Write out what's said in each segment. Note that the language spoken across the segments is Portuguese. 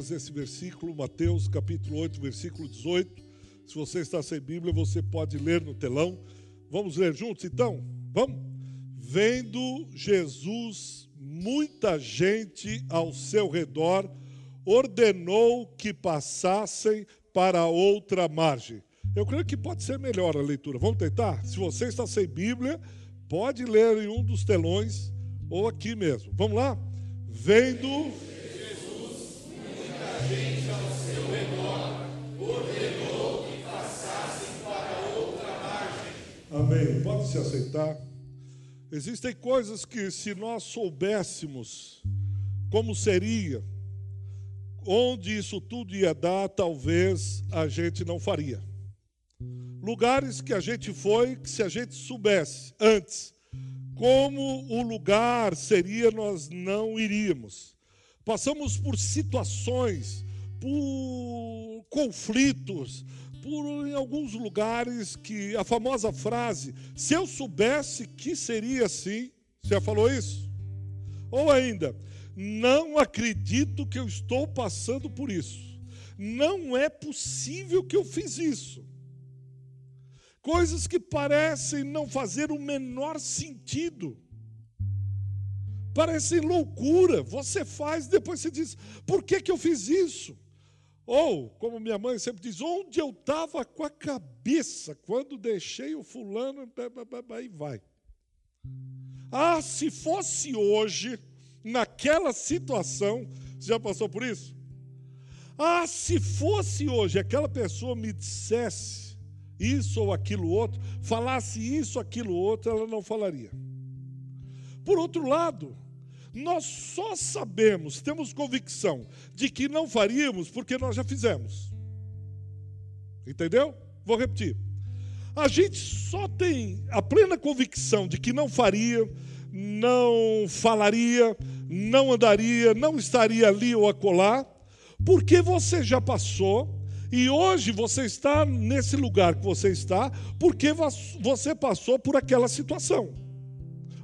apenas esse versículo, Mateus capítulo 8, versículo 18. Se você está sem Bíblia, você pode ler no telão. Vamos ler juntos então? Vamos? Vendo Jesus muita gente ao seu redor, ordenou que passassem para outra margem. Eu creio que pode ser melhor a leitura. Vamos tentar? Se você está sem Bíblia, pode ler em um dos telões ou aqui mesmo. Vamos lá? Vendo Jesus, muita gente ao seu redor, ordenou que passassem para outra margem. Amém. Pode se aceitar. Existem coisas que, se nós soubéssemos como seria, onde isso tudo ia dar, talvez a gente não faria. Lugares que a gente foi, que se a gente soubesse antes como o lugar seria, nós não iríamos. Passamos por situações, por conflitos, por em alguns lugares que a famosa frase, se eu soubesse que seria assim, você já falou isso? Ou ainda, não acredito que eu estou passando por isso. Não é possível que eu fiz isso. Coisas que parecem não fazer o menor sentido. Parecem loucura. Você faz, depois você diz: por que, que eu fiz isso? Ou, como minha mãe sempre diz, onde eu estava com a cabeça quando deixei o fulano, e vai. Ah, se fosse hoje, naquela situação, você já passou por isso? Ah, se fosse hoje, aquela pessoa me dissesse isso ou aquilo outro, falasse isso, aquilo outro, ela não falaria. Por outro lado, nós só sabemos, temos convicção de que não faríamos porque nós já fizemos. Entendeu? Vou repetir. A gente só tem a plena convicção de que não faria, não falaria, não andaria, não estaria ali ou acolá, porque você já passou e hoje você está nesse lugar que você está porque você passou por aquela situação.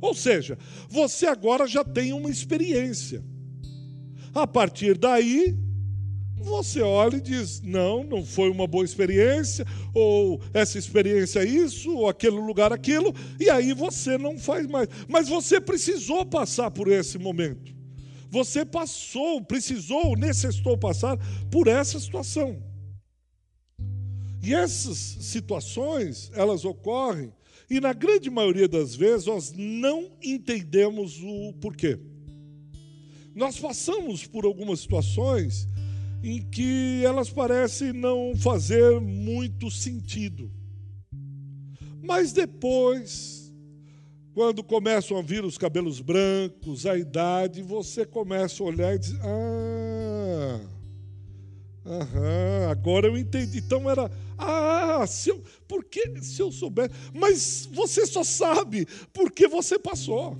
Ou seja, você agora já tem uma experiência. A partir daí, você olha e diz: não, não foi uma boa experiência, ou essa experiência é isso, ou aquele lugar aquilo, e aí você não faz mais. Mas você precisou passar por esse momento. Você passou, precisou, necessitou passar por essa situação. E essas situações, elas ocorrem, e na grande maioria das vezes nós não entendemos o porquê. Nós passamos por algumas situações em que elas parecem não fazer muito sentido. Mas depois, quando começam a vir os cabelos brancos, a idade, você começa a olhar e diz: Ah, aham, agora eu entendi. Então era ah, se eu, porque se eu souber, mas você só sabe porque você passou.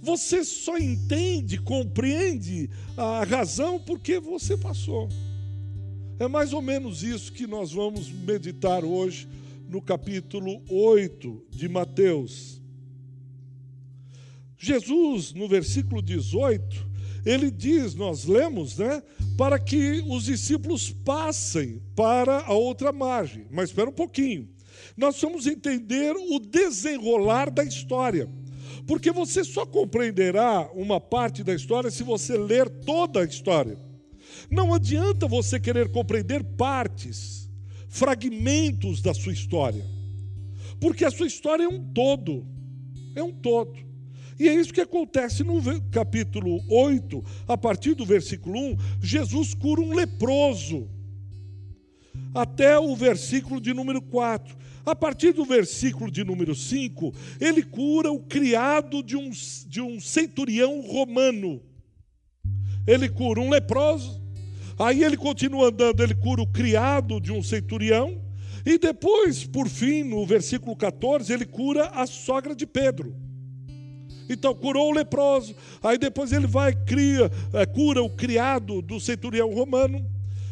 Você só entende, compreende a razão porque você passou. É mais ou menos isso que nós vamos meditar hoje no capítulo 8 de Mateus. Jesus, no versículo 18, ele diz, nós lemos, né? Para que os discípulos passem para a outra margem. Mas espera um pouquinho. Nós vamos entender o desenrolar da história. Porque você só compreenderá uma parte da história se você ler toda a história. Não adianta você querer compreender partes, fragmentos da sua história. Porque a sua história é um todo. É um todo. E é isso que acontece no capítulo 8, a partir do versículo 1, Jesus cura um leproso. Até o versículo de número 4. A partir do versículo de número 5, ele cura o criado de um, de um centurião romano. Ele cura um leproso. Aí ele continua andando, ele cura o criado de um centurião. E depois, por fim, no versículo 14, ele cura a sogra de Pedro. Então curou o leproso. Aí depois ele vai cria, é, cura o criado do centurião romano.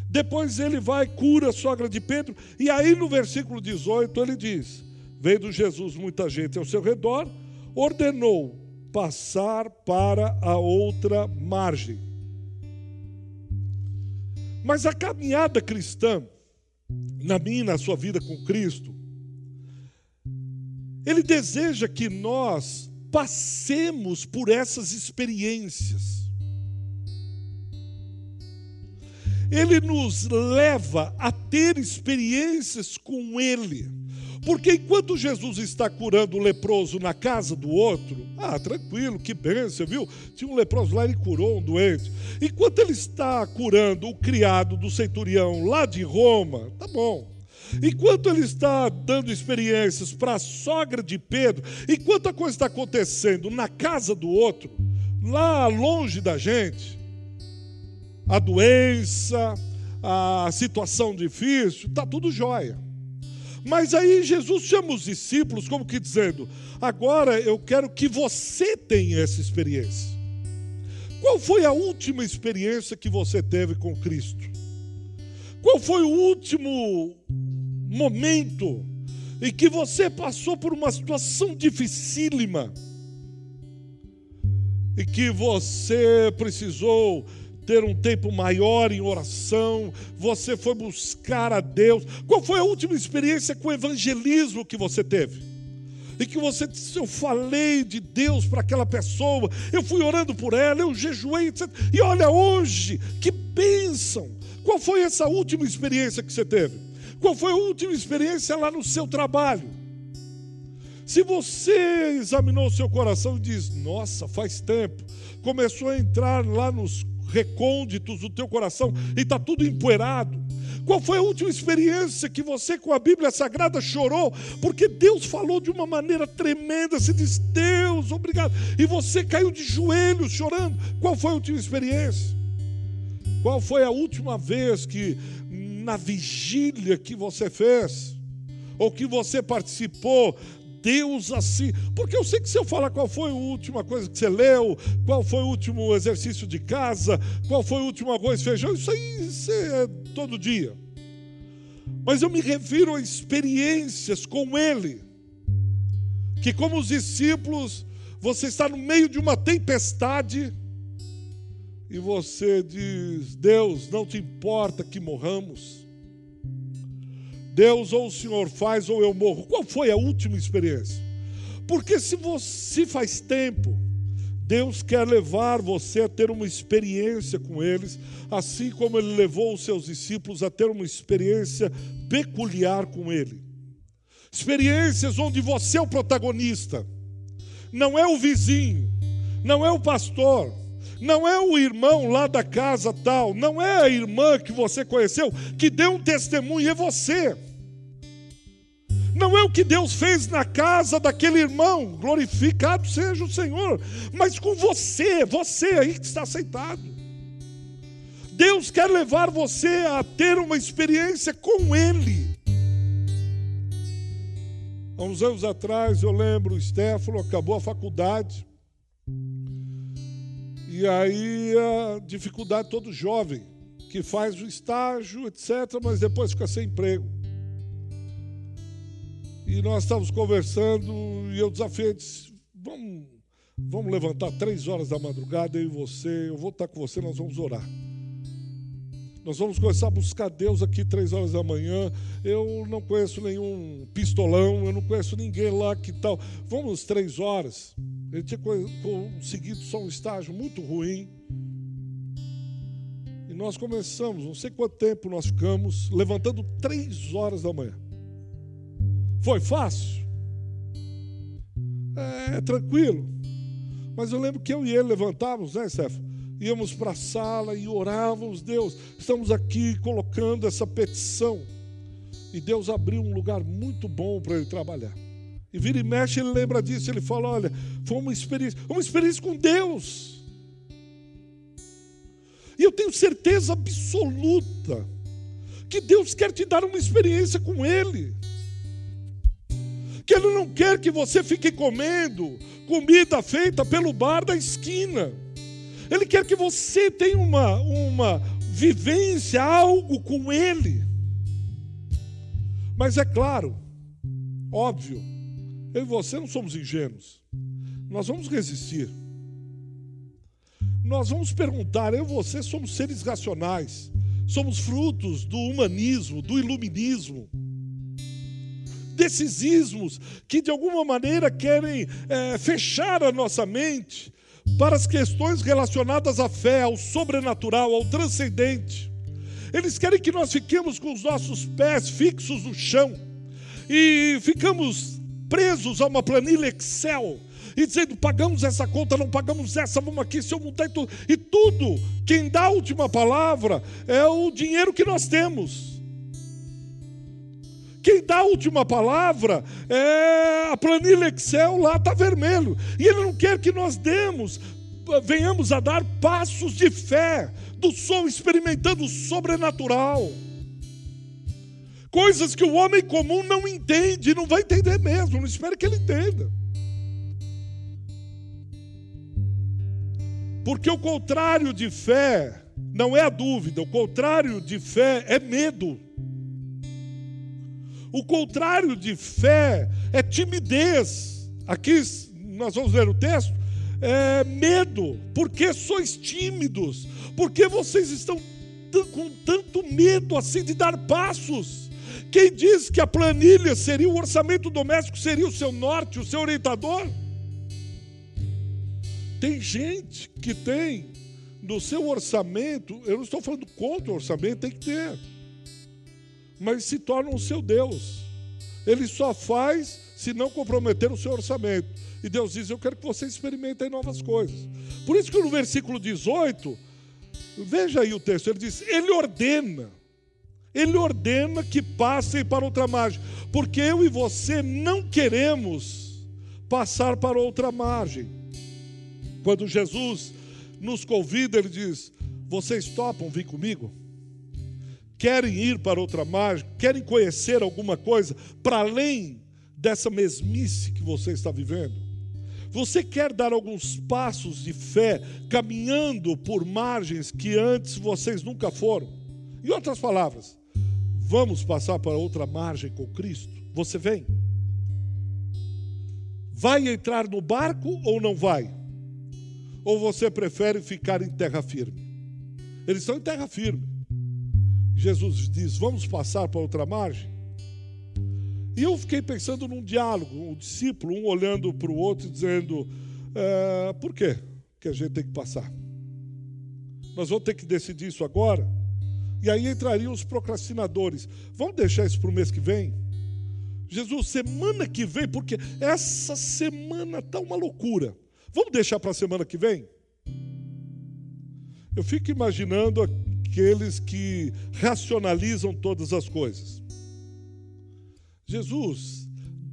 Depois ele vai cura a sogra de Pedro. E aí no versículo 18 ele diz: Vendo Jesus muita gente ao seu redor, ordenou passar para a outra margem. Mas a caminhada cristã, na minha e na sua vida com Cristo, ele deseja que nós passemos por essas experiências. Ele nos leva a ter experiências com Ele. Porque enquanto Jesus está curando o leproso na casa do outro, ah, tranquilo, que bênção, viu? Tinha um leproso lá, ele curou um doente. Enquanto ele está curando o criado do centurião lá de Roma, tá bom. Enquanto ele está dando experiências para a sogra de Pedro, enquanto a coisa está acontecendo na casa do outro, lá longe da gente, a doença, a situação difícil, está tudo jóia. Mas aí Jesus chama os discípulos, como que dizendo: agora eu quero que você tenha essa experiência. Qual foi a última experiência que você teve com Cristo? Qual foi o último momento em que você passou por uma situação dificílima e que você precisou ter um tempo maior em oração, você foi buscar a Deus. Qual foi a última experiência com o evangelismo que você teve? E que você disse, eu falei de Deus para aquela pessoa, eu fui orando por ela, eu jejuei, etc. E olha hoje, que bênção! Qual foi essa última experiência que você teve? Qual foi a última experiência lá no seu trabalho? Se você examinou o seu coração e diz, nossa, faz tempo, começou a entrar lá nos recônditos do teu coração e está tudo empoeirado. Qual foi a última experiência que você com a Bíblia Sagrada chorou? Porque Deus falou de uma maneira tremenda. Você diz, Deus, obrigado. E você caiu de joelhos chorando. Qual foi a última experiência? Qual foi a última vez que, na vigília que você fez, ou que você participou, Deus assim. Porque eu sei que se eu falar qual foi a última coisa que você leu, qual foi o último exercício de casa, qual foi o último arroz feijão, isso aí isso é todo dia. Mas eu me refiro a experiências com Ele. Que, como os discípulos, você está no meio de uma tempestade e você diz: Deus, não te importa que morramos. Deus, ou o Senhor faz ou eu morro. Qual foi a última experiência? Porque se você faz tempo, Deus quer levar você a ter uma experiência com eles, assim como ele levou os seus discípulos a ter uma experiência peculiar com ele. Experiências onde você é o protagonista, não é o vizinho, não é o pastor, não é o irmão lá da casa tal, não é a irmã que você conheceu que deu um testemunho, é você. Não é o que Deus fez na casa daquele irmão, glorificado seja o Senhor, mas com você, você aí que está aceitado. Deus quer levar você a ter uma experiência com Ele. Há uns anos atrás, eu lembro, o Stefano acabou a faculdade. E aí a dificuldade todo jovem, que faz o estágio, etc., mas depois fica sem emprego. E nós estávamos conversando e eu desafiei, disse, vamos, vamos levantar três horas da madrugada, eu e você, eu vou estar com você, nós vamos orar. Nós vamos começar a buscar Deus aqui três horas da manhã. Eu não conheço nenhum pistolão, eu não conheço ninguém lá que tal. Vamos três horas. Ele tinha conseguido só um estágio muito ruim. E nós começamos, não sei quanto tempo nós ficamos, levantando três horas da manhã. Foi fácil? É, tranquilo. Mas eu lembro que eu e ele levantávamos, né, Cefo? Íamos para a sala e orávamos, Deus, estamos aqui colocando essa petição. E Deus abriu um lugar muito bom para ele trabalhar. E vira e mexe, ele lembra disso, ele fala: olha, foi uma experiência, uma experiência com Deus. E eu tenho certeza absoluta que Deus quer te dar uma experiência com Ele que Ele não quer que você fique comendo comida feita pelo bar da esquina. Ele quer que você tenha uma, uma vivência, algo com Ele. Mas é claro, óbvio, eu e você não somos ingênuos. nós vamos resistir. Nós vamos perguntar, eu e você somos seres racionais, somos frutos do humanismo, do iluminismo, desses ismos que de alguma maneira querem é, fechar a nossa mente para as questões relacionadas à fé, ao sobrenatural, ao transcendente. Eles querem que nós fiquemos com os nossos pés fixos no chão e ficamos presos a uma planilha Excel e dizendo: pagamos essa conta, não pagamos essa, vamos aqui, se eu e tudo. E tudo, quem dá a última palavra é o dinheiro que nós temos. Quem dá a última palavra é a planilha Excel lá está vermelho. E ele não quer que nós demos, venhamos a dar passos de fé, do som experimentando o sobrenatural. Coisas que o homem comum não entende, não vai entender mesmo, não espero que ele entenda. Porque o contrário de fé não é a dúvida, o contrário de fé é medo. O contrário de fé é timidez. Aqui nós vamos ler o texto. É medo. Por que sois tímidos? Por que vocês estão com tanto medo assim de dar passos? Quem diz que a planilha seria o orçamento doméstico, seria o seu norte, o seu orientador? Tem gente que tem no seu orçamento, eu não estou falando contra o orçamento, tem que ter, mas se torna o seu Deus. Ele só faz se não comprometer o seu orçamento. E Deus diz: Eu quero que você experimente novas coisas. Por isso que no versículo 18, veja aí o texto, ele diz: Ele ordena, ele ordena que passem para outra margem, porque eu e você não queremos passar para outra margem. Quando Jesus nos convida, ele diz: Vocês topam vir comigo? Querem ir para outra margem? Querem conhecer alguma coisa para além dessa mesmice que você está vivendo? Você quer dar alguns passos de fé caminhando por margens que antes vocês nunca foram? Em outras palavras, vamos passar para outra margem com Cristo? Você vem? Vai entrar no barco ou não vai? Ou você prefere ficar em terra firme? Eles estão em terra firme. Jesus diz: Vamos passar para outra margem? E eu fiquei pensando num diálogo, um discípulo, um olhando para o outro, dizendo: é, Por quê que a gente tem que passar? Nós vamos ter que decidir isso agora? E aí entrariam os procrastinadores. Vamos deixar isso para o mês que vem? Jesus, semana que vem, porque essa semana está uma loucura. Vamos deixar para a semana que vem? Eu fico imaginando aqueles que racionalizam todas as coisas. Jesus,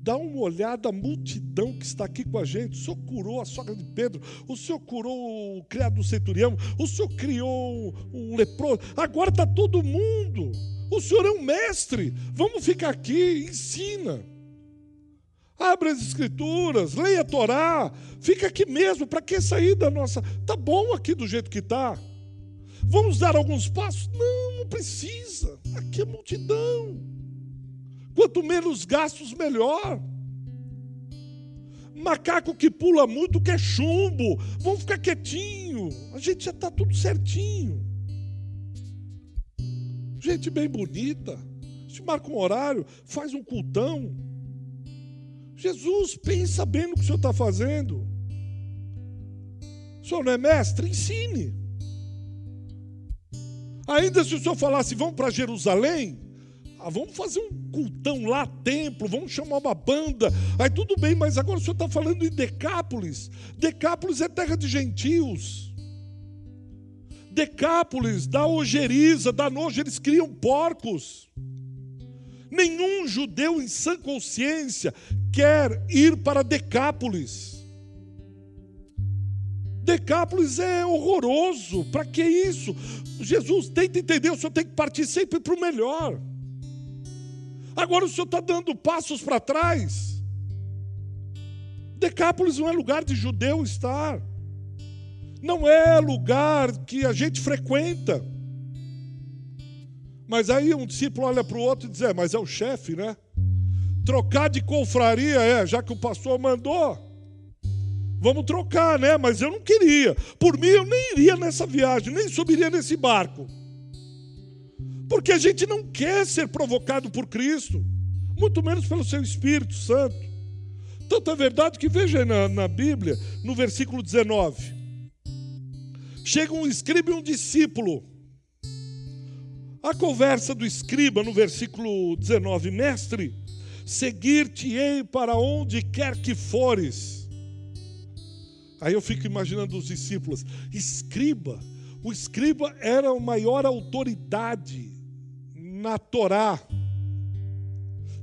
dá uma olhada à multidão que está aqui com a gente. O Senhor curou a sogra de Pedro, o Senhor curou o criado do centurião, o Senhor criou um leproso. Agora está todo mundo. O Senhor é um mestre. Vamos ficar aqui, ensina. Abre as escrituras, leia a Torá, fica aqui mesmo, para que sair da nossa. Tá bom aqui do jeito que está. Vamos dar alguns passos? Não, não precisa. Aqui é multidão. Quanto menos gastos, melhor. Macaco que pula muito quer chumbo. Vamos ficar quietinho. A gente já está tudo certinho. Gente bem bonita. Se marca um horário, faz um cultão. Jesus, pensa bem no que o senhor está fazendo. O senhor não é mestre? Ensine. Ainda se o senhor falasse, vamos para Jerusalém, ah, vamos fazer um cultão lá, templo, vamos chamar uma banda. Aí tudo bem, mas agora o senhor está falando em Decápolis. Decápolis é terra de gentios. Decápolis, da ojeriza, da noja, eles criam porcos. Nenhum judeu em sã consciência quer ir para Decápolis. Decápolis é horroroso. Para que isso? Jesus tenta entender, o senhor tem que partir sempre para o melhor. Agora o senhor está dando passos para trás. Decápolis não é lugar de judeu estar. Não é lugar que a gente frequenta. Mas aí um discípulo olha para o outro e diz: é, mas é o chefe, né? Trocar de confraria é, já que o pastor mandou. Vamos trocar, né? Mas eu não queria. Por mim, eu nem iria nessa viagem, nem subiria nesse barco. Porque a gente não quer ser provocado por Cristo, muito menos pelo seu Espírito Santo. Tanto é verdade que veja na, na Bíblia, no versículo 19: chega um escriba e um discípulo. A conversa do escriba no versículo 19: Mestre, seguir-te-ei para onde quer que fores. Aí eu fico imaginando os discípulos, escriba, o escriba era a maior autoridade na Torá,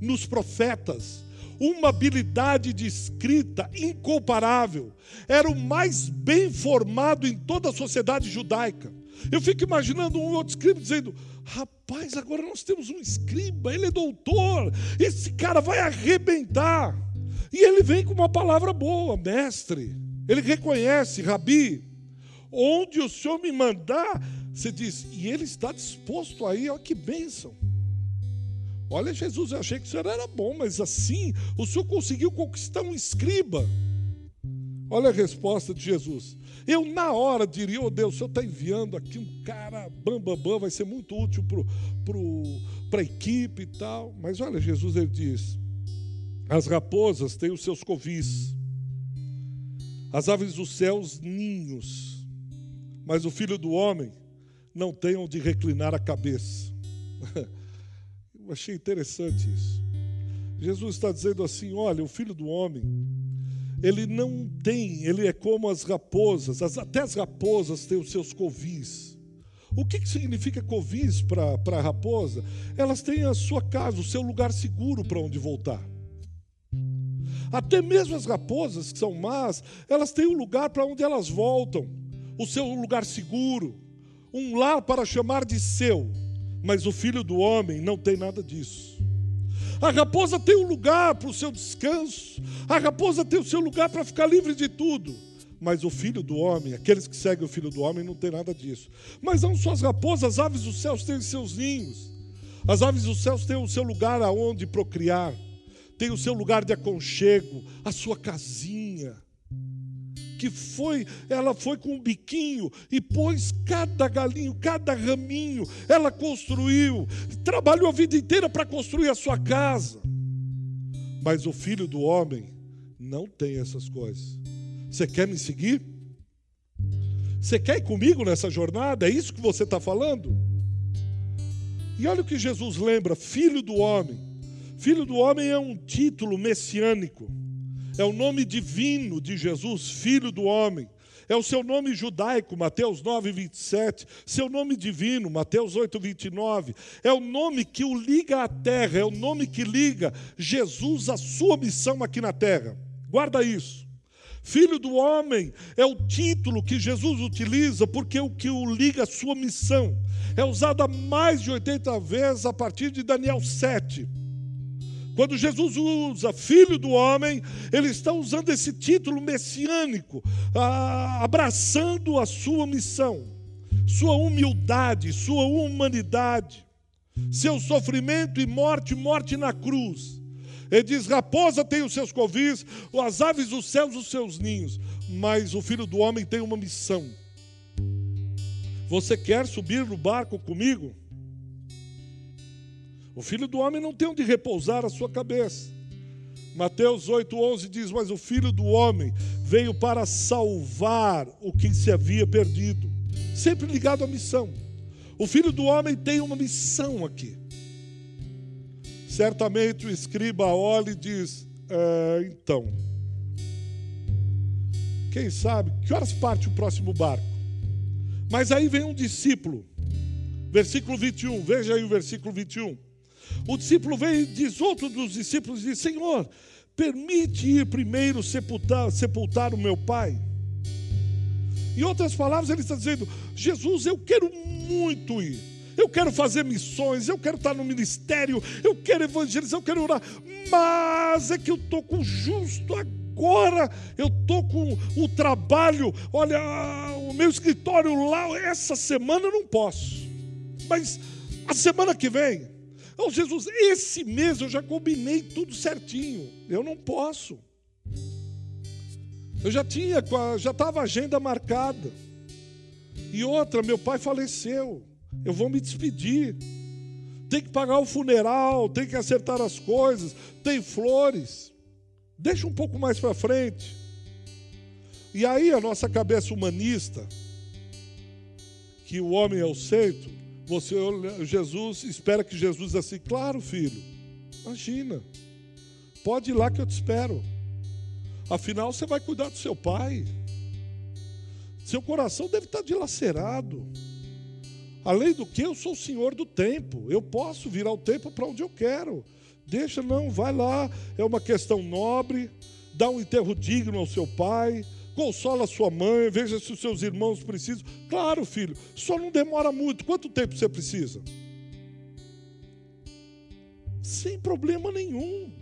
nos profetas, uma habilidade de escrita incomparável, era o mais bem formado em toda a sociedade judaica. Eu fico imaginando um outro escriba dizendo: Rapaz, agora nós temos um escriba, ele é doutor, esse cara vai arrebentar. E ele vem com uma palavra boa, mestre. Ele reconhece, Rabi, onde o Senhor me mandar, você diz, e ele está disposto aí, olha que bênção. Olha, Jesus, eu achei que o senhor era bom, mas assim o senhor conseguiu conquistar um escriba. Olha a resposta de Jesus. Eu, na hora, diria: Oh Deus, o senhor está enviando aqui um cara bambambam, bam, bam, vai ser muito útil para pro, pro, a equipe e tal. Mas olha, Jesus ele diz: As raposas têm os seus covis, as aves dos céus, ninhos, mas o filho do homem não tem onde reclinar a cabeça. Eu achei interessante isso. Jesus está dizendo assim: olha, o filho do homem, ele não tem, ele é como as raposas, as, até as raposas têm os seus covis. O que, que significa covis para a raposa? Elas têm a sua casa, o seu lugar seguro para onde voltar. Até mesmo as raposas que são más, elas têm um lugar para onde elas voltam, o seu lugar seguro, um lar para chamar de seu. Mas o filho do homem não tem nada disso. A raposa tem um lugar para o seu descanso, a raposa tem o seu lugar para ficar livre de tudo. Mas o filho do homem, aqueles que seguem o filho do homem, não tem nada disso. Mas não só as raposas, as aves dos céus têm seus ninhos. As aves dos céus têm o seu lugar aonde procriar, tem o seu lugar de aconchego, a sua casinha que foi, ela foi com um biquinho e pôs cada galinho, cada raminho, ela construiu, trabalhou a vida inteira para construir a sua casa. Mas o filho do homem não tem essas coisas. Você quer me seguir? Você quer ir comigo nessa jornada? É isso que você está falando? E olha o que Jesus lembra: filho do homem. Filho do homem é um título messiânico. É o nome divino de Jesus, Filho do Homem. É o seu nome judaico, Mateus 9, 27. Seu nome divino, Mateus 8, 29. É o nome que o liga à terra, é o nome que liga Jesus à sua missão aqui na terra. Guarda isso. Filho do homem é o título que Jesus utiliza porque é o que o liga à sua missão. É usado mais de 80 vezes a partir de Daniel 7. Quando Jesus usa filho do homem, ele está usando esse título messiânico, abraçando a sua missão, sua humildade, sua humanidade, seu sofrimento e morte, morte na cruz. Ele diz: raposa tem os seus covis, as aves dos céus os seus ninhos, mas o filho do homem tem uma missão. Você quer subir no barco comigo? O filho do homem não tem onde repousar a sua cabeça. Mateus 8,11 diz: Mas o filho do homem veio para salvar o que se havia perdido. Sempre ligado à missão. O filho do homem tem uma missão aqui. Certamente o escriba olha e diz: é, Então, quem sabe, que horas parte o próximo barco? Mas aí vem um discípulo, versículo 21, veja aí o versículo 21. O discípulo veio e diz, outro dos discípulos diz: Senhor, permite ir primeiro sepultar, sepultar o meu pai. Em outras palavras, ele está dizendo: Jesus, eu quero muito ir. Eu quero fazer missões, eu quero estar no ministério, eu quero evangelizar, eu quero orar, mas é que eu estou com justo agora, eu estou com o trabalho, olha, o meu escritório lá, essa semana eu não posso, mas a semana que vem, Oh, Jesus, esse mês eu já combinei tudo certinho. Eu não posso. Eu já tinha, já estava a agenda marcada. E outra, meu pai faleceu. Eu vou me despedir. Tem que pagar o funeral, tem que acertar as coisas, tem flores. Deixa um pouco mais para frente. E aí a nossa cabeça humanista, que o homem é o centro, você Jesus espera que Jesus assim, claro, filho. Imagina. Pode ir lá que eu te espero. Afinal, você vai cuidar do seu pai. Seu coração deve estar dilacerado. Além do que, eu sou o senhor do tempo. Eu posso virar o tempo para onde eu quero. Deixa, não, vai lá. É uma questão nobre. Dá um enterro digno ao seu pai. Consola sua mãe. Veja se os seus irmãos precisam. Claro, filho, só não demora muito. Quanto tempo você precisa? Sem problema nenhum.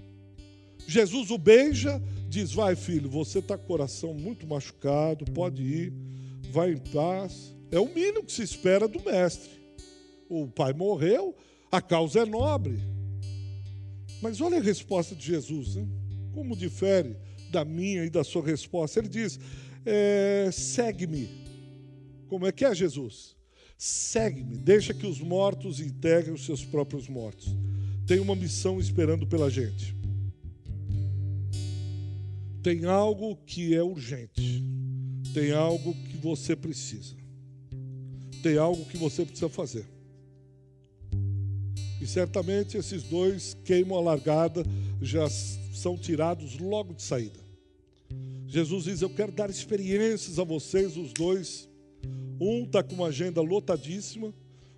Jesus o beija, diz: Vai, filho, você está com o coração muito machucado, pode ir, vai em paz. É o mínimo que se espera do mestre. O pai morreu, a causa é nobre. Mas olha a resposta de Jesus, né? como difere da minha e da sua resposta. Ele diz: é, segue-me. Como é que é, Jesus? Segue-me, deixa que os mortos integrem os seus próprios mortos. Tem uma missão esperando pela gente. Tem algo que é urgente. Tem algo que você precisa tem algo que você precisa fazer. E certamente esses dois queimam a largada, já são tirados logo de saída. Jesus diz: Eu quero dar experiências a vocês, os dois. Um está com uma agenda lotadíssima,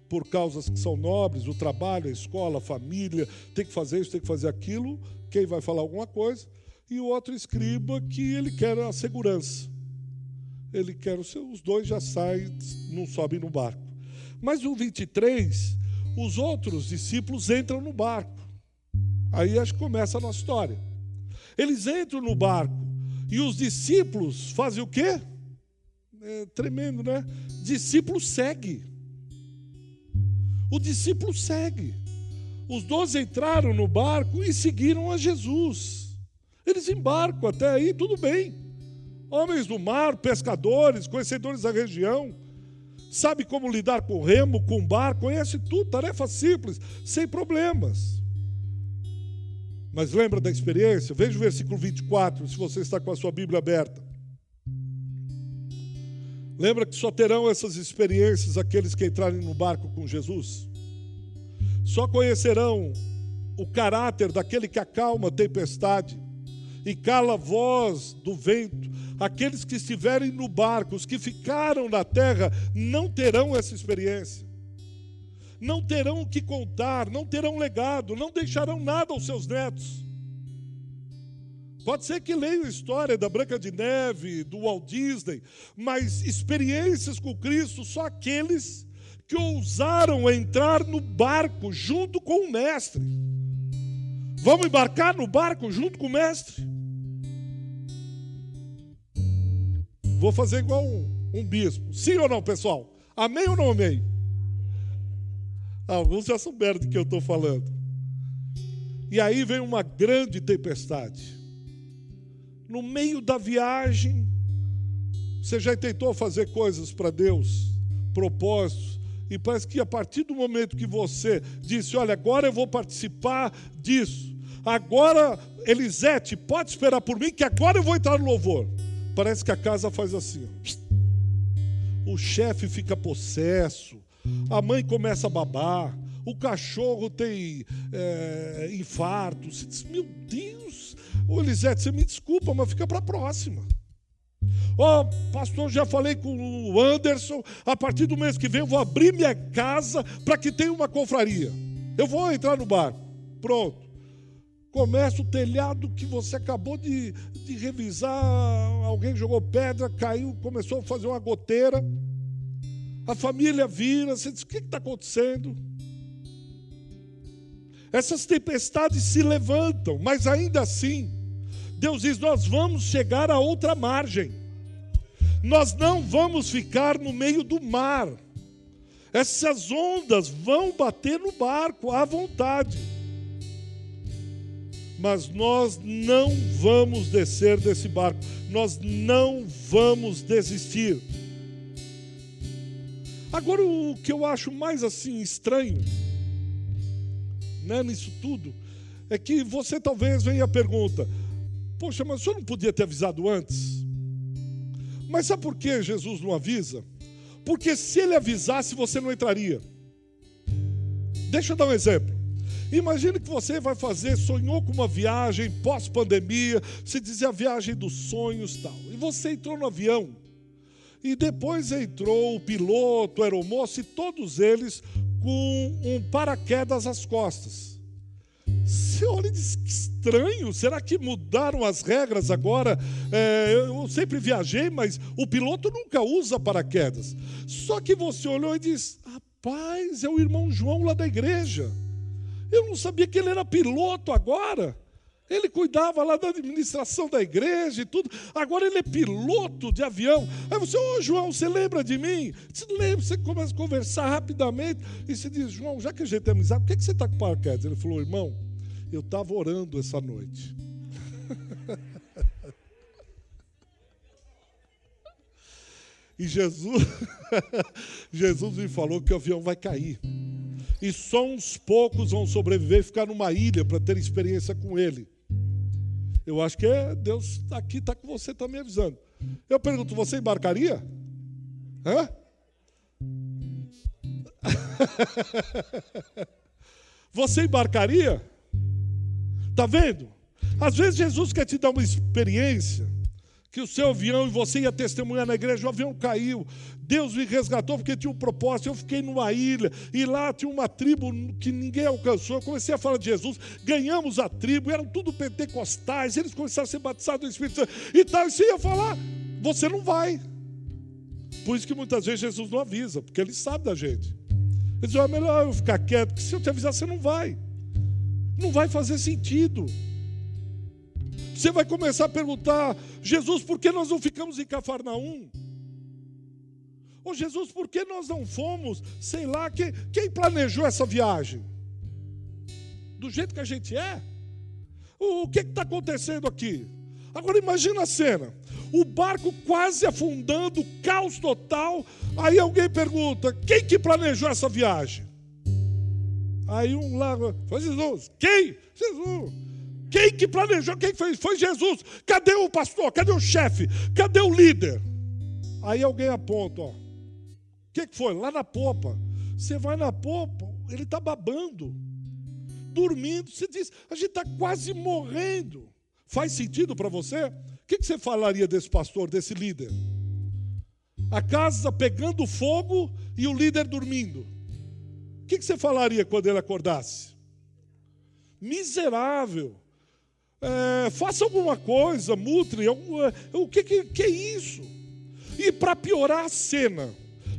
por causas que são nobres, o trabalho, a escola, a família, tem que fazer isso, tem que fazer aquilo. Quem vai falar alguma coisa? E o outro escriba que ele quer a segurança ele quer os seus, os dois já saem, não sobem no barco. Mas no 23, os outros discípulos entram no barco. Aí acho que começa a nossa história. Eles entram no barco e os discípulos fazem o quê? É tremendo, né? Discípulo segue. O discípulo segue. Os doze entraram no barco e seguiram a Jesus. Eles embarcam até aí, tudo bem homens do mar, pescadores, conhecedores da região, sabe como lidar com remo, com bar, conhece tudo, tarefa simples, sem problemas. Mas lembra da experiência? Veja o versículo 24, se você está com a sua Bíblia aberta. Lembra que só terão essas experiências aqueles que entrarem no barco com Jesus? Só conhecerão o caráter daquele que acalma a tempestade e cala a voz do vento. Aqueles que estiverem no barco, os que ficaram na terra, não terão essa experiência. Não terão o que contar, não terão legado, não deixarão nada aos seus netos. Pode ser que leiam história da Branca de Neve, do Walt Disney, mas experiências com Cristo só aqueles que ousaram entrar no barco junto com o Mestre. Vamos embarcar no barco junto com o Mestre? Vou fazer igual um, um bispo. Sim ou não, pessoal? Amém ou não amém? Alguns já souberam de que eu estou falando. E aí vem uma grande tempestade. No meio da viagem, você já tentou fazer coisas para Deus, propósitos, e parece que a partir do momento que você disse: Olha, agora eu vou participar disso, agora, Elisete, pode esperar por mim, que agora eu vou entrar no louvor. Parece que a casa faz assim. Ó. O chefe fica possesso, a mãe começa a babar, o cachorro tem é, infarto. Você diz, meu Deus, ô Elisete, você me desculpa, mas fica para a próxima. Ó, oh, pastor, já falei com o Anderson, a partir do mês que vem eu vou abrir minha casa para que tenha uma confraria. Eu vou entrar no barco. Pronto. Começa o telhado que você acabou de, de revisar, alguém jogou pedra, caiu, começou a fazer uma goteira. A família vira, você diz: o que está acontecendo? Essas tempestades se levantam, mas ainda assim, Deus diz: nós vamos chegar a outra margem, nós não vamos ficar no meio do mar. Essas ondas vão bater no barco à vontade. mas nós não vamos descer desse barco, nós não vamos desistir. Agora, o que eu acho mais assim estranho né, nisso tudo é que você talvez venha a pergunta: Poxa, mas o senhor não podia ter avisado antes? Mas sabe por que Jesus não avisa? Porque se ele avisasse, você não entraria. Deixa eu dar um exemplo. Imagine que você vai fazer, sonhou com uma viagem pós-pandemia, se dizia a viagem dos sonhos tal. E você entrou no avião. E depois entrou o piloto, o aeromoço e todos eles com um paraquedas às costas. Você olha e diz, que estranho, será que mudaram as regras agora? É, eu sempre viajei, mas o piloto nunca usa paraquedas. Só que você olhou e diz, rapaz, é o irmão João lá da igreja. Eu não sabia que ele era piloto agora. Ele cuidava lá da administração da igreja e tudo. Agora ele é piloto de avião. Aí você, ô oh, João, você lembra de mim? Você lembra, você começa a conversar rapidamente. E você diz, João, já que a gente é amizade, por que, que você está com paraquedas? Ele falou, irmão, eu estava orando essa noite. e Jesus, Jesus me falou que o avião vai cair e só uns poucos vão sobreviver e ficar numa ilha para ter experiência com ele. Eu acho que é, Deus aqui está com você também avisando. Eu pergunto, você embarcaria? Hã? você embarcaria? Está vendo? Às vezes Jesus quer te dar uma experiência que o seu avião e você ia testemunhar na igreja, o avião caiu. Deus me resgatou porque tinha um propósito. Eu fiquei numa ilha e lá tinha uma tribo que ninguém alcançou. Eu comecei a falar de Jesus, ganhamos a tribo, eram tudo pentecostais, eles começaram a ser batizados do Espírito Santo e tal. E você ia falar, você não vai. Por isso que muitas vezes Jesus não avisa, porque ele sabe da gente. Ele diz: é melhor eu ficar quieto, porque se eu te avisar, você não vai. Não vai fazer sentido. Você vai começar a perguntar: Jesus, por que nós não ficamos em Cafarnaum? Ô Jesus, por que nós não fomos? Sei lá, quem, quem planejou essa viagem? Do jeito que a gente é? O, o que está acontecendo aqui? Agora imagina a cena: o barco quase afundando, caos total. Aí alguém pergunta: quem que planejou essa viagem? Aí um lá, foi Jesus. Quem? Jesus. Quem que planejou? Quem fez? Foi Jesus. Cadê o pastor? Cadê o chefe? Cadê o líder? Aí alguém aponta, ó. O que, foi? Lá na popa. Você vai na popa, ele está babando, dormindo. Você diz, a gente está quase morrendo. Faz sentido para você? O que, você falaria desse pastor, desse líder? A casa pegando fogo e o líder dormindo. O que você falaria quando ele acordasse? Miserável é, faça alguma coisa, mutre, alguma, é, o que, que, que é isso? E para piorar a cena,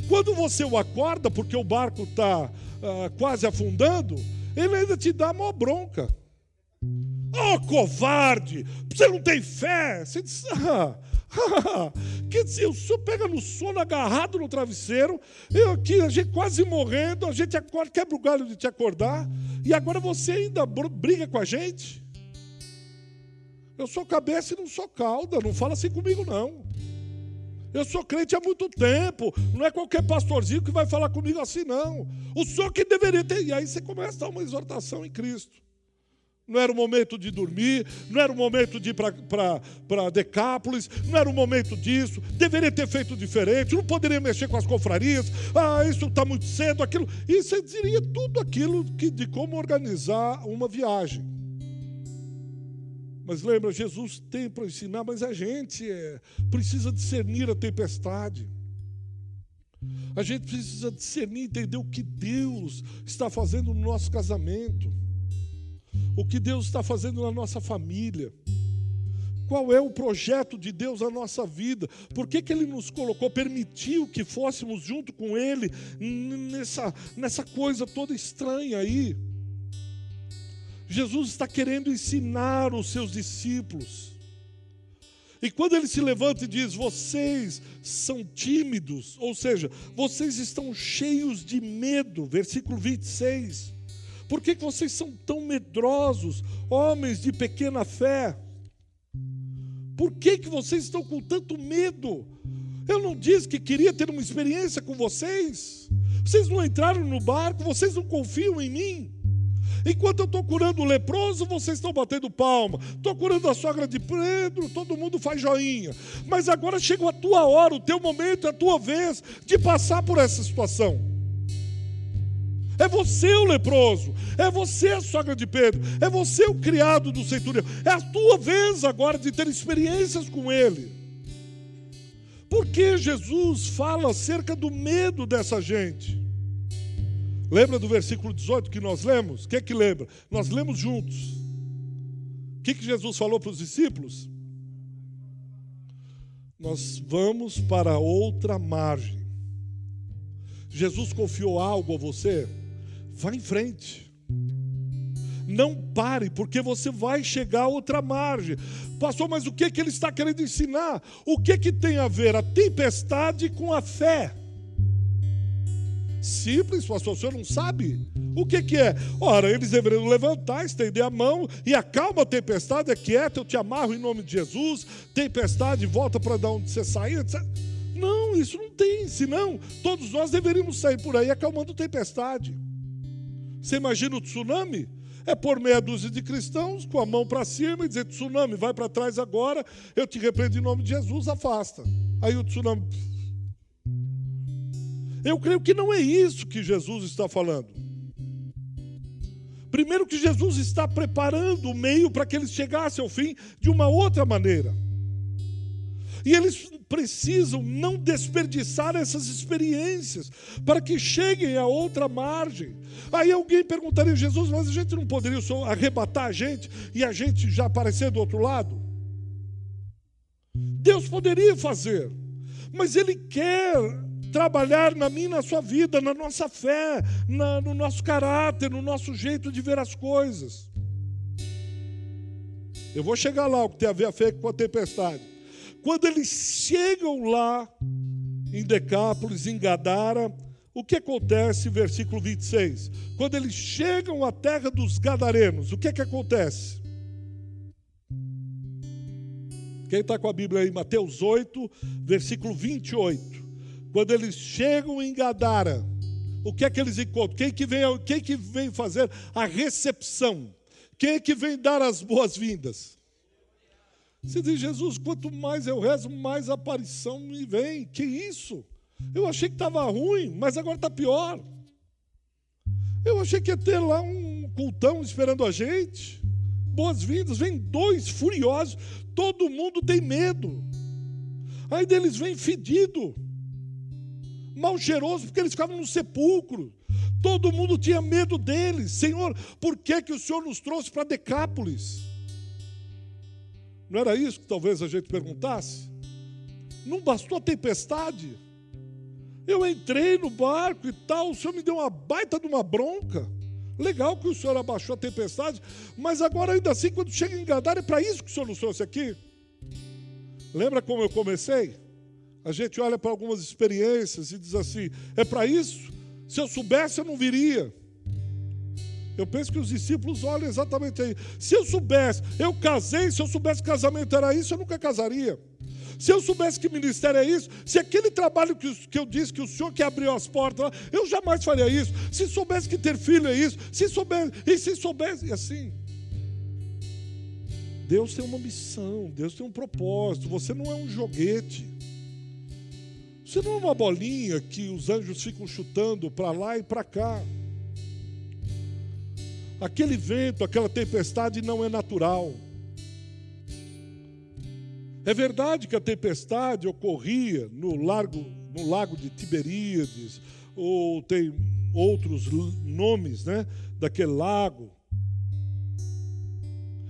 quando você o acorda, porque o barco está ah, quase afundando, ele ainda te dá uma bronca. Oh, covarde! Você não tem fé! Você diz, ah, ah, quer dizer, o senhor pega no sono agarrado no travesseiro, eu aqui, a gente quase morrendo, a gente acorda, quebra o galho de te acordar, e agora você ainda briga com a gente? Eu sou cabeça e não sou cauda, não fala assim comigo não. Eu sou crente há muito tempo, não é qualquer pastorzinho que vai falar comigo assim, não. O senhor que deveria ter. E aí você começa a dar uma exortação em Cristo. Não era o momento de dormir, não era o momento de ir para Decápolis, não era o momento disso, deveria ter feito diferente, não poderia mexer com as confrarias, ah, isso está muito cedo, aquilo. E você diria tudo aquilo que, de como organizar uma viagem. Mas lembra, Jesus tem para ensinar, mas a gente é, precisa discernir a tempestade. A gente precisa discernir, entender o que Deus está fazendo no nosso casamento, o que Deus está fazendo na nossa família. Qual é o projeto de Deus na nossa vida? Por que, que Ele nos colocou, permitiu que fôssemos junto com Ele nessa, nessa coisa toda estranha aí? Jesus está querendo ensinar os seus discípulos. E quando ele se levanta e diz: Vocês são tímidos, ou seja, vocês estão cheios de medo, versículo 26. Por que, que vocês são tão medrosos, homens de pequena fé? Por que, que vocês estão com tanto medo? Eu não disse que queria ter uma experiência com vocês. Vocês não entraram no barco, vocês não confiam em mim. Enquanto eu estou curando o leproso, vocês estão batendo palma. Estou curando a sogra de Pedro, todo mundo faz joinha. Mas agora chegou a tua hora, o teu momento, a tua vez de passar por essa situação. É você o leproso, é você a sogra de Pedro, é você o criado do centurião. É a tua vez agora de ter experiências com ele. Por que Jesus fala acerca do medo dessa gente? Lembra do versículo 18 que nós lemos? O que é que lembra? Nós lemos juntos. O que, que Jesus falou para os discípulos? Nós vamos para outra margem. Jesus confiou algo a você? Vá em frente. Não pare, porque você vai chegar a outra margem. Pastor, mas o que, que ele está querendo ensinar? O que, que tem a ver a tempestade com a fé? Simples, pastor, o senhor não sabe? O que, que é? Ora, eles deveriam levantar, estender a mão e acalma a tempestade, é quieta, eu te amarro em nome de Jesus, tempestade, volta para dar onde você saiu. Não, isso não tem, senão todos nós deveríamos sair por aí acalmando tempestade. Você imagina o tsunami? É por meia dúzia de cristãos com a mão para cima e dizer: tsunami, vai para trás agora, eu te repreendo em nome de Jesus, afasta. Aí o tsunami eu creio que não é isso que Jesus está falando. Primeiro, que Jesus está preparando o meio para que eles chegassem ao fim de uma outra maneira. E eles precisam não desperdiçar essas experiências para que cheguem a outra margem. Aí alguém perguntaria, Jesus, mas a gente não poderia arrebatar a gente e a gente já aparecer do outro lado? Deus poderia fazer, mas Ele quer trabalhar na minha na sua vida, na nossa fé, na, no nosso caráter, no nosso jeito de ver as coisas. Eu vou chegar lá, o que tem a ver a fé com a tempestade. Quando eles chegam lá em Decápolis, em Gadara, o que acontece, versículo 26? Quando eles chegam à terra dos Gadarenos, o que, que acontece? Quem está com a Bíblia aí, Mateus 8, versículo 28. Quando eles chegam em Gadara, o que é que eles encontram? Quem que vem, quem que vem fazer a recepção? Quem é que vem dar as boas-vindas? Você diz, Jesus, quanto mais eu rezo, mais aparição me vem. Que isso? Eu achei que estava ruim, mas agora está pior. Eu achei que ia ter lá um cultão esperando a gente. Boas-vindas, vem dois furiosos, todo mundo tem medo. Aí deles vem fedido mal cheiroso, porque eles ficavam no sepulcro. Todo mundo tinha medo deles. Senhor, por que, que o Senhor nos trouxe para Decápolis? Não era isso que talvez a gente perguntasse? Não bastou a tempestade? Eu entrei no barco e tal, o Senhor me deu uma baita de uma bronca. Legal que o Senhor abaixou a tempestade, mas agora ainda assim, quando chega em Gadara, é para isso que o Senhor nos trouxe aqui. Lembra como eu comecei? A gente olha para algumas experiências e diz assim: é para isso? Se eu soubesse, eu não viria. Eu penso que os discípulos olham exatamente aí. Se eu soubesse, eu casei, se eu soubesse que casamento era isso, eu nunca casaria. Se eu soubesse que ministério é isso, se aquele trabalho que, que eu disse que o Senhor que abriu as portas, eu jamais faria isso. Se soubesse que ter filho é isso, se soubesse, e se soubesse, e assim. Deus tem uma missão, Deus tem um propósito, você não é um joguete. Você não é uma bolinha que os anjos ficam chutando para lá e para cá. Aquele vento, aquela tempestade não é natural. É verdade que a tempestade ocorria no, largo, no lago de Tiberíades, ou tem outros nomes né, daquele lago.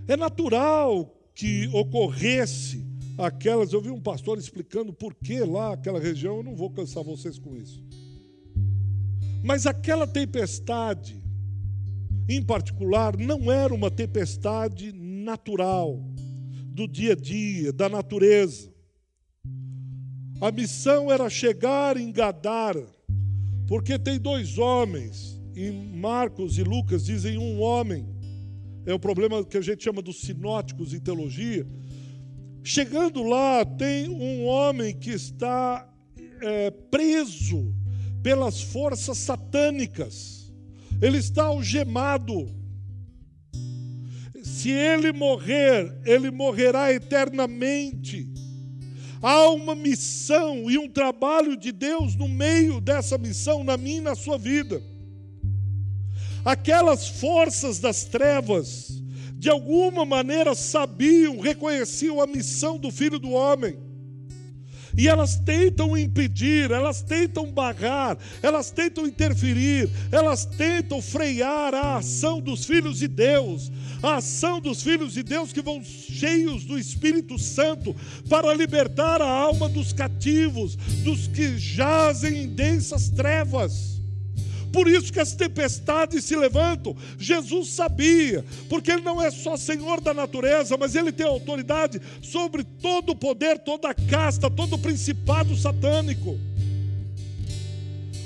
É natural que ocorresse aquelas. Eu vi um pastor explicando por que lá, aquela região, eu não vou cansar vocês com isso. Mas aquela tempestade, em particular, não era uma tempestade natural, do dia a dia, da natureza. A missão era chegar em Gadara, porque tem dois homens em Marcos e Lucas dizem um homem. É o problema que a gente chama dos sinóticos em teologia. Chegando lá, tem um homem que está é, preso pelas forças satânicas. Ele está algemado. Se ele morrer, ele morrerá eternamente. Há uma missão e um trabalho de Deus no meio dessa missão, na minha e na sua vida. Aquelas forças das trevas, de alguma maneira sabiam, reconheciam a missão do Filho do Homem e elas tentam impedir, elas tentam barrar, elas tentam interferir, elas tentam frear a ação dos filhos de Deus, a ação dos filhos de Deus que vão cheios do Espírito Santo para libertar a alma dos cativos, dos que jazem em densas trevas. Por isso que as tempestades se levantam. Jesus sabia, porque Ele não é só Senhor da natureza, mas Ele tem autoridade sobre todo o poder, toda a casta, todo o principado satânico.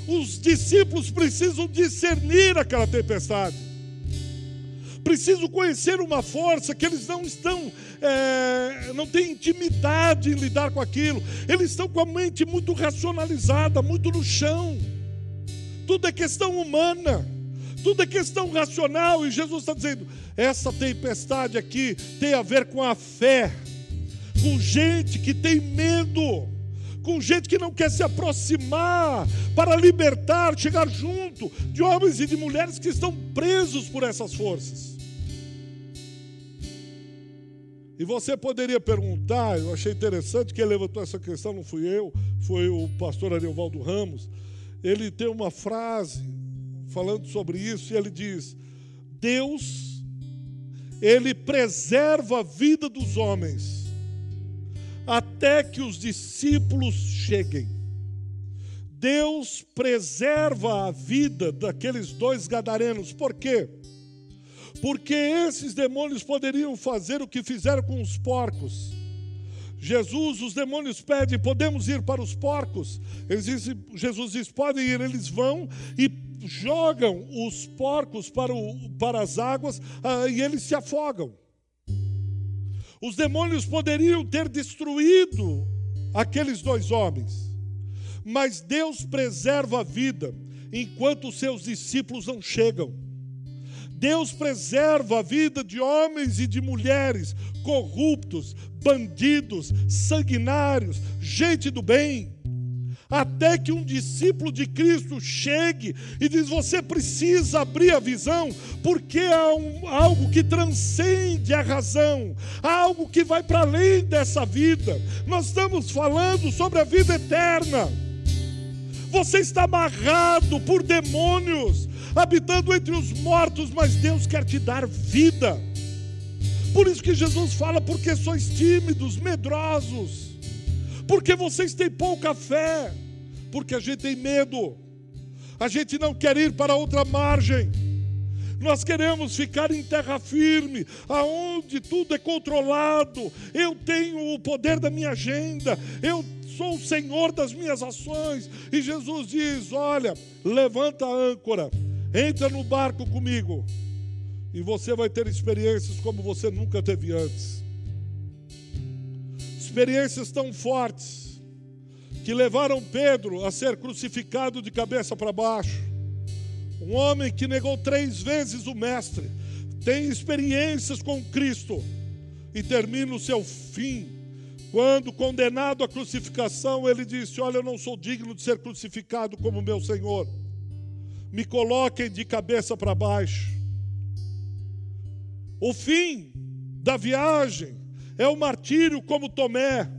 Os discípulos precisam discernir aquela tempestade. Precisam conhecer uma força que eles não estão, é, não têm intimidade em lidar com aquilo. Eles estão com a mente muito racionalizada, muito no chão tudo é questão humana, tudo é questão racional, e Jesus está dizendo: essa tempestade aqui tem a ver com a fé, com gente que tem medo, com gente que não quer se aproximar para libertar, chegar junto de homens e de mulheres que estão presos por essas forças. E você poderia perguntar, eu achei interessante que levantou essa questão, não fui eu, foi o pastor Ariovaldo Ramos ele tem uma frase falando sobre isso e ele diz: Deus, ele preserva a vida dos homens até que os discípulos cheguem. Deus preserva a vida daqueles dois gadarenos. Por quê? Porque esses demônios poderiam fazer o que fizeram com os porcos Jesus, os demônios pedem, podemos ir para os porcos? Dizem, Jesus diz, podem ir, eles vão e jogam os porcos para, o, para as águas ah, e eles se afogam. Os demônios poderiam ter destruído aqueles dois homens, mas Deus preserva a vida enquanto os seus discípulos não chegam. Deus preserva a vida de homens e de mulheres corruptos, bandidos, sanguinários, gente do bem. Até que um discípulo de Cristo chegue e diz: Você precisa abrir a visão, porque há um, algo que transcende a razão, há algo que vai para além dessa vida. Nós estamos falando sobre a vida eterna. Você está amarrado por demônios, habitando entre os mortos, mas Deus quer te dar vida. Por isso que Jesus fala: porque sois tímidos, medrosos, porque vocês têm pouca fé, porque a gente tem medo, a gente não quer ir para outra margem. Nós queremos ficar em terra firme, aonde tudo é controlado. Eu tenho o poder da minha agenda, eu sou o Senhor das minhas ações. E Jesus diz: Olha, levanta a âncora, entra no barco comigo e você vai ter experiências como você nunca teve antes. Experiências tão fortes que levaram Pedro a ser crucificado de cabeça para baixo. Um homem que negou três vezes o Mestre, tem experiências com Cristo e termina o seu fim. Quando condenado à crucificação, ele disse: Olha, eu não sou digno de ser crucificado como meu Senhor. Me coloquem de cabeça para baixo. O fim da viagem é o martírio como Tomé.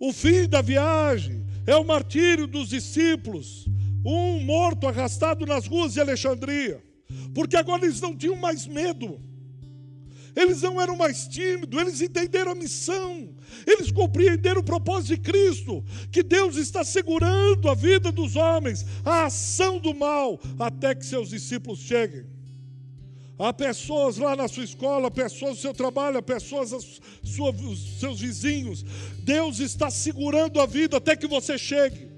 O fim da viagem é o martírio dos discípulos, um morto arrastado nas ruas de Alexandria, porque agora eles não tinham mais medo. Eles não eram mais tímidos, eles entenderam a missão, eles compreenderam o propósito de Cristo, que Deus está segurando a vida dos homens, a ação do mal, até que seus discípulos cheguem. Há pessoas lá na sua escola, pessoas no seu trabalho, pessoas os seus vizinhos. Deus está segurando a vida até que você chegue.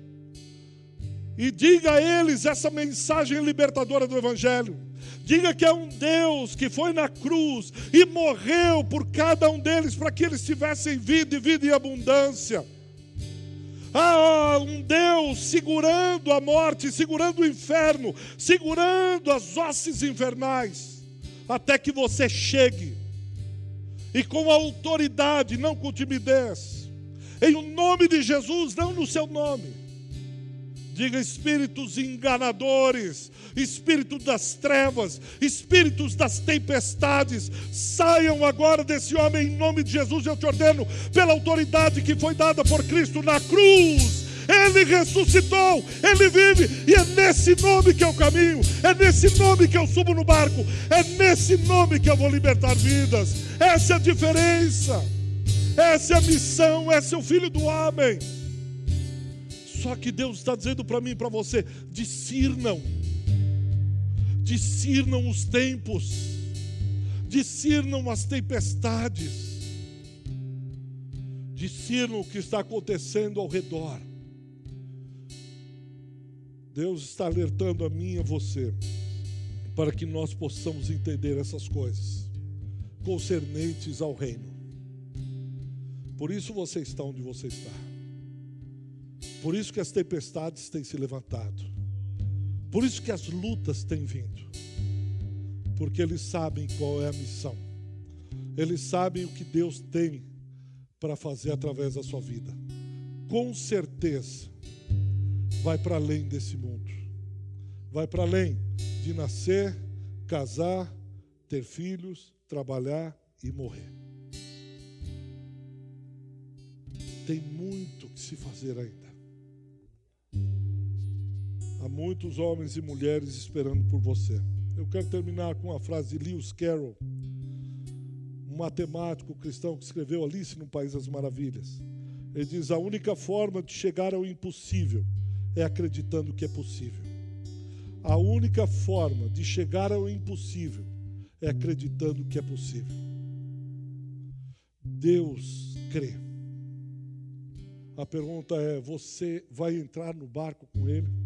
E diga a eles essa mensagem libertadora do Evangelho. Diga que é um Deus que foi na cruz e morreu por cada um deles para que eles tivessem vida e vida em abundância. Ah, um Deus segurando a morte, segurando o inferno, segurando as hostes infernais, até que você chegue e com autoridade, não com timidez, em o nome de Jesus, não no seu nome Diga espíritos enganadores, espírito das trevas, espíritos das tempestades, saiam agora desse homem em nome de Jesus. Eu te ordeno, pela autoridade que foi dada por Cristo na cruz. Ele ressuscitou, ele vive, e é nesse nome que eu caminho, é nesse nome que eu subo no barco, é nesse nome que eu vou libertar vidas. Essa é a diferença, essa é a missão, esse é o filho do homem. Só que Deus está dizendo para mim e para você: discernam, discernam os tempos, discernam as tempestades, discernam o que está acontecendo ao redor. Deus está alertando a mim e a você para que nós possamos entender essas coisas concernentes ao reino. Por isso você está onde você está. Por isso que as tempestades têm se levantado. Por isso que as lutas têm vindo. Porque eles sabem qual é a missão. Eles sabem o que Deus tem para fazer através da sua vida. Com certeza, vai para além desse mundo. Vai para além de nascer, casar, ter filhos, trabalhar e morrer. Tem muito que se fazer ainda. Há muitos homens e mulheres esperando por você. Eu quero terminar com uma frase de Lewis Carroll, um matemático cristão que escreveu Alice no País das Maravilhas. Ele diz: A única forma de chegar ao impossível é acreditando que é possível. A única forma de chegar ao impossível é acreditando que é possível. Deus crê. A pergunta é: você vai entrar no barco com Ele?